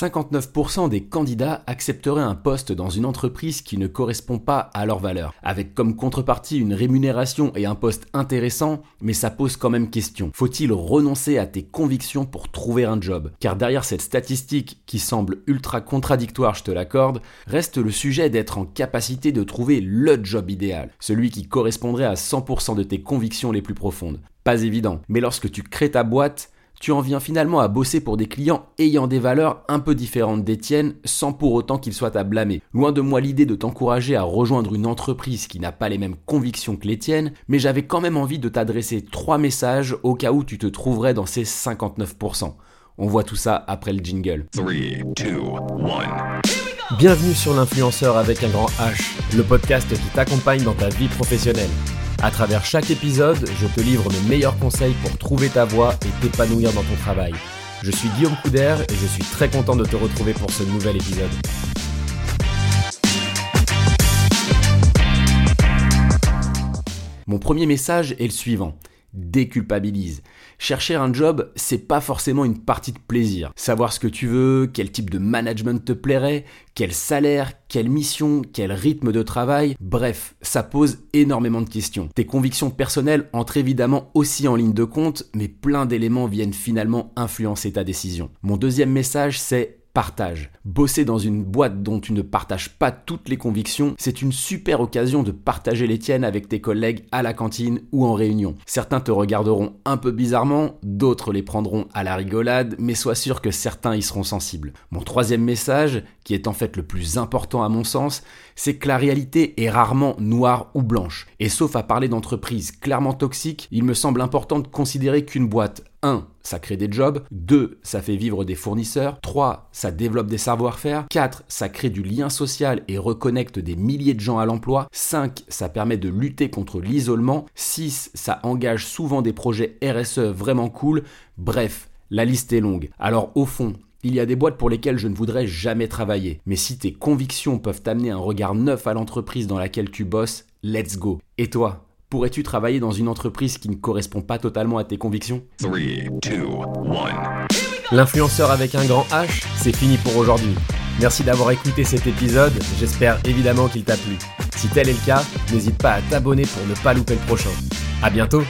59% des candidats accepteraient un poste dans une entreprise qui ne correspond pas à leurs valeurs, avec comme contrepartie une rémunération et un poste intéressant, mais ça pose quand même question. Faut-il renoncer à tes convictions pour trouver un job? Car derrière cette statistique qui semble ultra contradictoire, je te l'accorde, reste le sujet d'être en capacité de trouver le job idéal, celui qui correspondrait à 100% de tes convictions les plus profondes. Pas évident, mais lorsque tu crées ta boîte, tu en viens finalement à bosser pour des clients ayant des valeurs un peu différentes des tiennes sans pour autant qu'ils soient à blâmer. Loin de moi l'idée de t'encourager à rejoindre une entreprise qui n'a pas les mêmes convictions que les tiennes, mais j'avais quand même envie de t'adresser trois messages au cas où tu te trouverais dans ces 59%. On voit tout ça après le jingle. 3, 2, 1. Bienvenue sur l'influenceur avec un grand H, le podcast qui t'accompagne dans ta vie professionnelle. À travers chaque épisode, je te livre mes meilleurs conseils pour trouver ta voie et t'épanouir dans ton travail. Je suis Guillaume Couder et je suis très content de te retrouver pour ce nouvel épisode. Mon premier message est le suivant déculpabilise. Chercher un job, c'est pas forcément une partie de plaisir. Savoir ce que tu veux, quel type de management te plairait, quel salaire, quelle mission, quel rythme de travail, bref, ça pose énormément de questions. Tes convictions personnelles entrent évidemment aussi en ligne de compte, mais plein d'éléments viennent finalement influencer ta décision. Mon deuxième message, c'est partage. Bosser dans une boîte dont tu ne partages pas toutes les convictions, c'est une super occasion de partager les tiennes avec tes collègues à la cantine ou en réunion. Certains te regarderont un peu bizarrement, d'autres les prendront à la rigolade, mais sois sûr que certains y seront sensibles. Mon troisième message, qui est en fait le plus important à mon sens, c'est que la réalité est rarement noire ou blanche. Et sauf à parler d'entreprises clairement toxiques, il me semble important de considérer qu'une boîte 1. Ça crée des jobs. 2. Ça fait vivre des fournisseurs. 3. Ça développe des savoir-faire. 4. Ça crée du lien social et reconnecte des milliers de gens à l'emploi. 5. Ça permet de lutter contre l'isolement. 6. Ça engage souvent des projets RSE vraiment cool. Bref, la liste est longue. Alors au fond, il y a des boîtes pour lesquelles je ne voudrais jamais travailler. Mais si tes convictions peuvent amener un regard neuf à l'entreprise dans laquelle tu bosses, let's go. Et toi? Pourrais-tu travailler dans une entreprise qui ne correspond pas totalement à tes convictions? 3, 2, 1. L'influenceur avec un grand H, c'est fini pour aujourd'hui. Merci d'avoir écouté cet épisode, j'espère évidemment qu'il t'a plu. Si tel est le cas, n'hésite pas à t'abonner pour ne pas louper le prochain. A bientôt